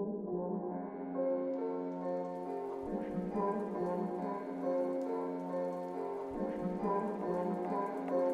Thank you.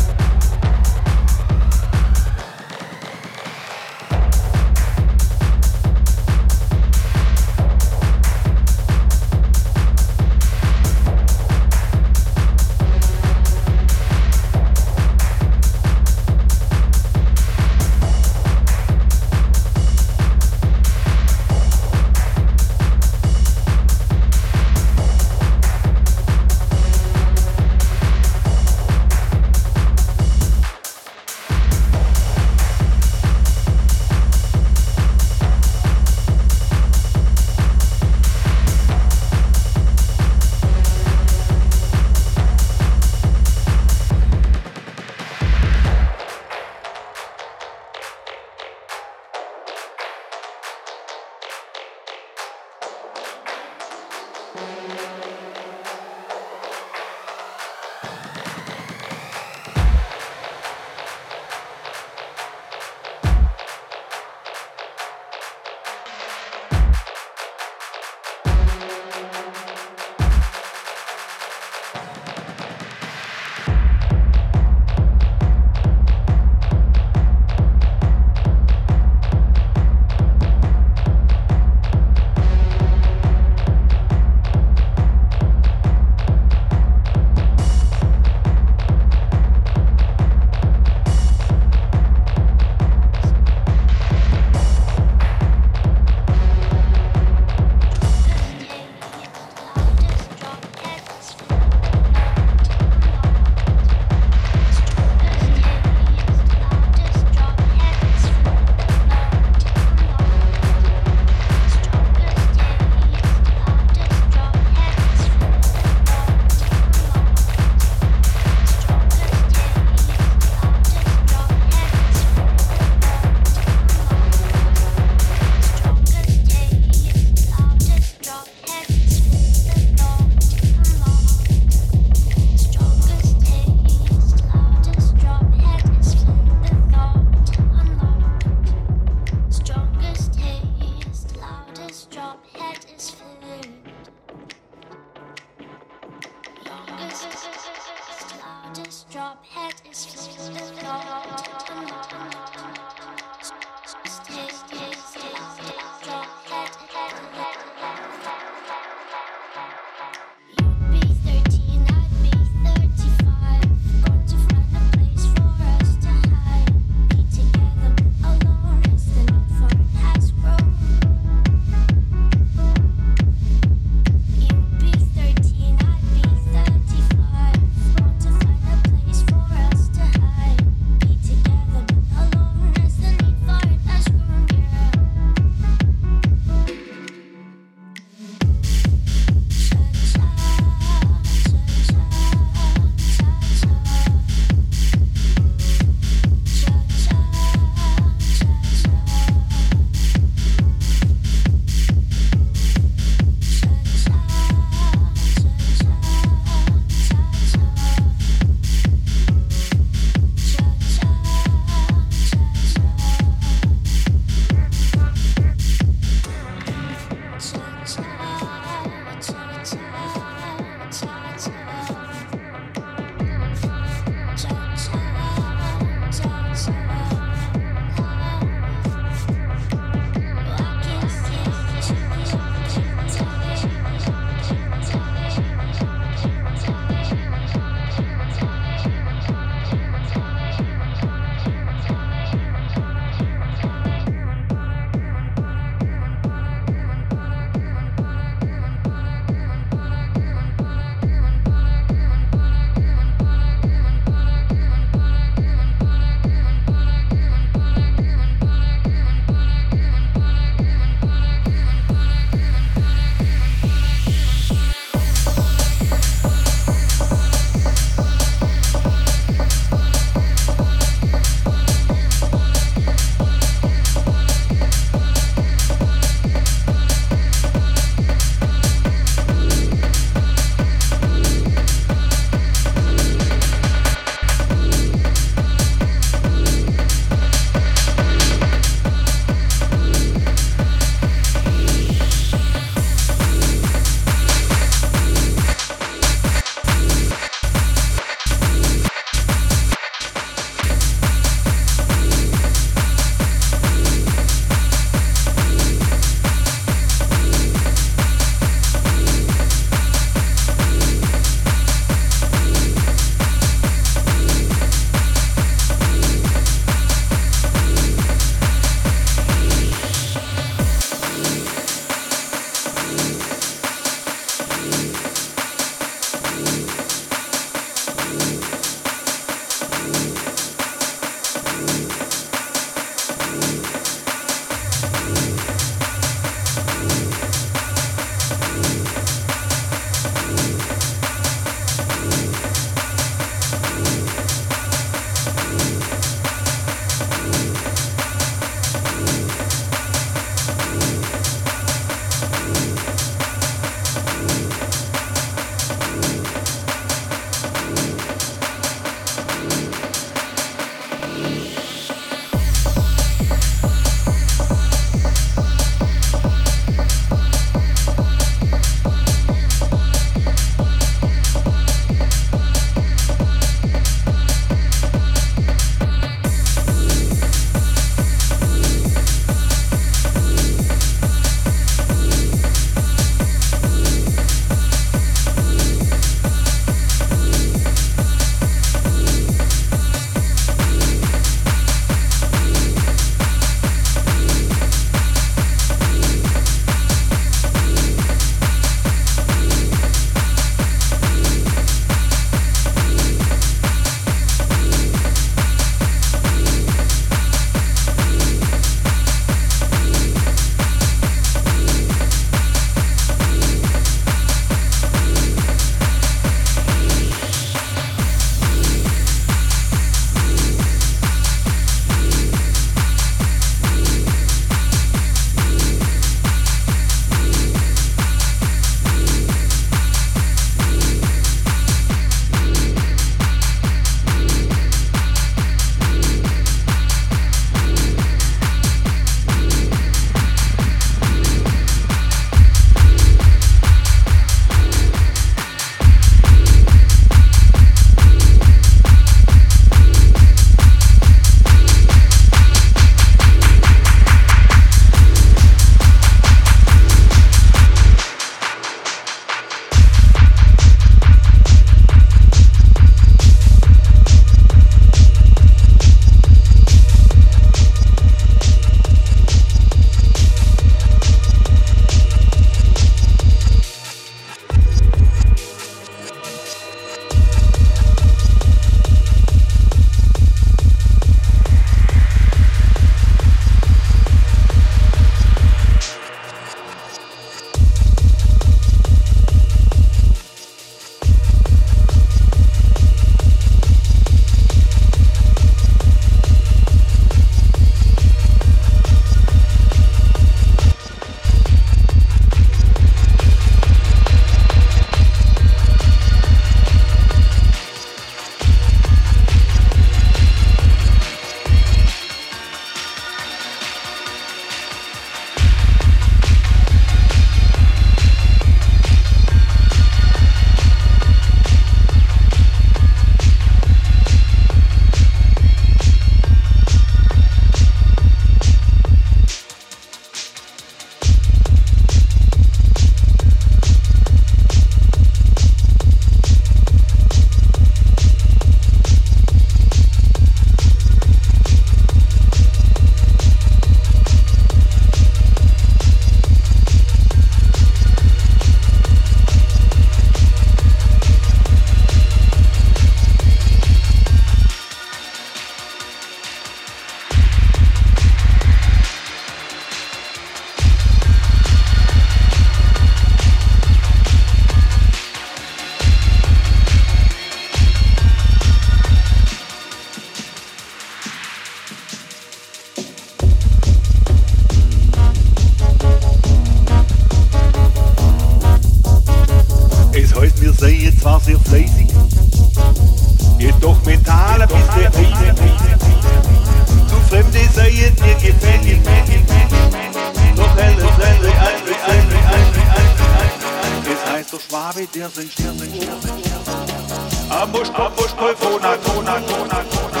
Der Schwabe, der sein Stern, sein Stern, sein Stern. Ambusch, Ambusch, Polfona, Tona, Tona, Tona.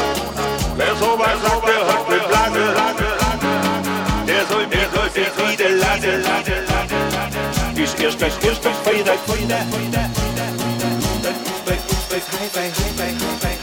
Wer sowas sagt, der hat mit Lange, der soll mir, soll sich wieder laden, laden, laden. Ist erst erste Freitag, Freitag, Freitag. Dann uns bei High, bei High, bei High.